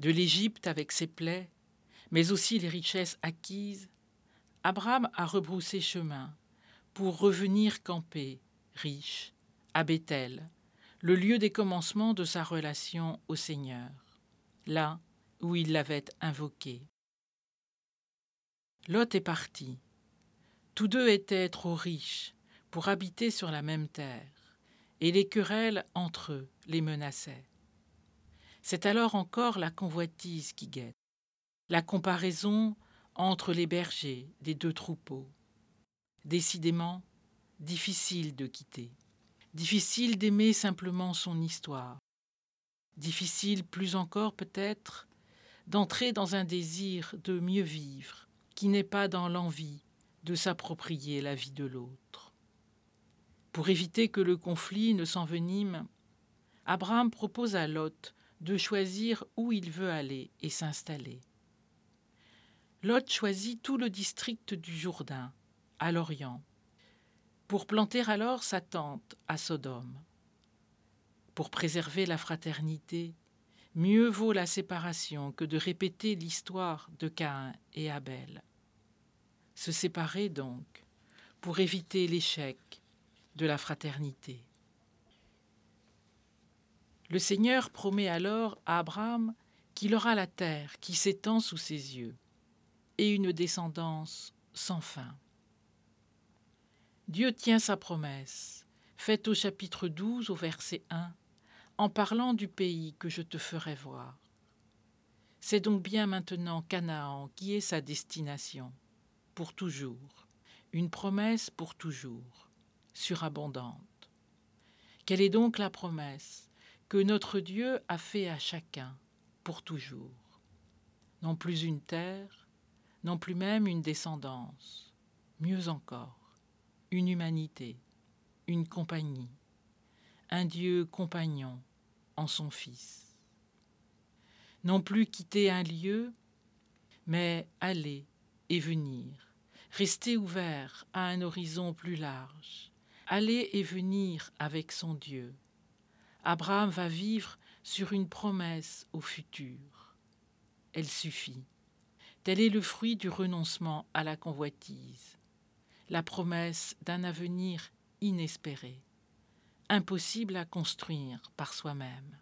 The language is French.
de l'Égypte avec ses plaies, mais aussi les richesses acquises, Abraham a rebroussé chemin pour revenir camper, riche, à Bethel, le lieu des commencements de sa relation au Seigneur, là où il l'avait invoqué. Lot est parti. Tous deux étaient trop riches pour habiter sur la même terre, et les querelles entre eux les menaçaient. C'est alors encore la convoitise qui guette, la comparaison entre les bergers des deux troupeaux. Décidément, difficile de quitter, difficile d'aimer simplement son histoire, difficile plus encore peut-être d'entrer dans un désir de mieux vivre qui n'est pas dans l'envie de s'approprier la vie de l'autre. Pour éviter que le conflit ne s'envenime, Abraham propose à Lot de choisir où il veut aller et s'installer. Lot choisit tout le district du Jourdain, à l'Orient, pour planter alors sa tente à Sodome. Pour préserver la fraternité, mieux vaut la séparation que de répéter l'histoire de Caïn et Abel. Se séparer donc, pour éviter l'échec de la fraternité. Le Seigneur promet alors à Abraham qu'il aura la terre qui s'étend sous ses yeux et une descendance sans fin. Dieu tient sa promesse, faite au chapitre 12 au verset 1, en parlant du pays que je te ferai voir. C'est donc bien maintenant Canaan qui est sa destination, pour toujours, une promesse pour toujours, surabondante. Quelle est donc la promesse? Que notre Dieu a fait à chacun, pour toujours Non plus une terre, non plus même une descendance, mieux encore, une humanité, une compagnie, un Dieu compagnon en son Fils. Non plus quitter un lieu, mais aller et venir, rester ouvert à un horizon plus large, aller et venir avec son Dieu. Abraham va vivre sur une promesse au futur. Elle suffit. Tel est le fruit du renoncement à la convoitise, la promesse d'un avenir inespéré, impossible à construire par soi-même.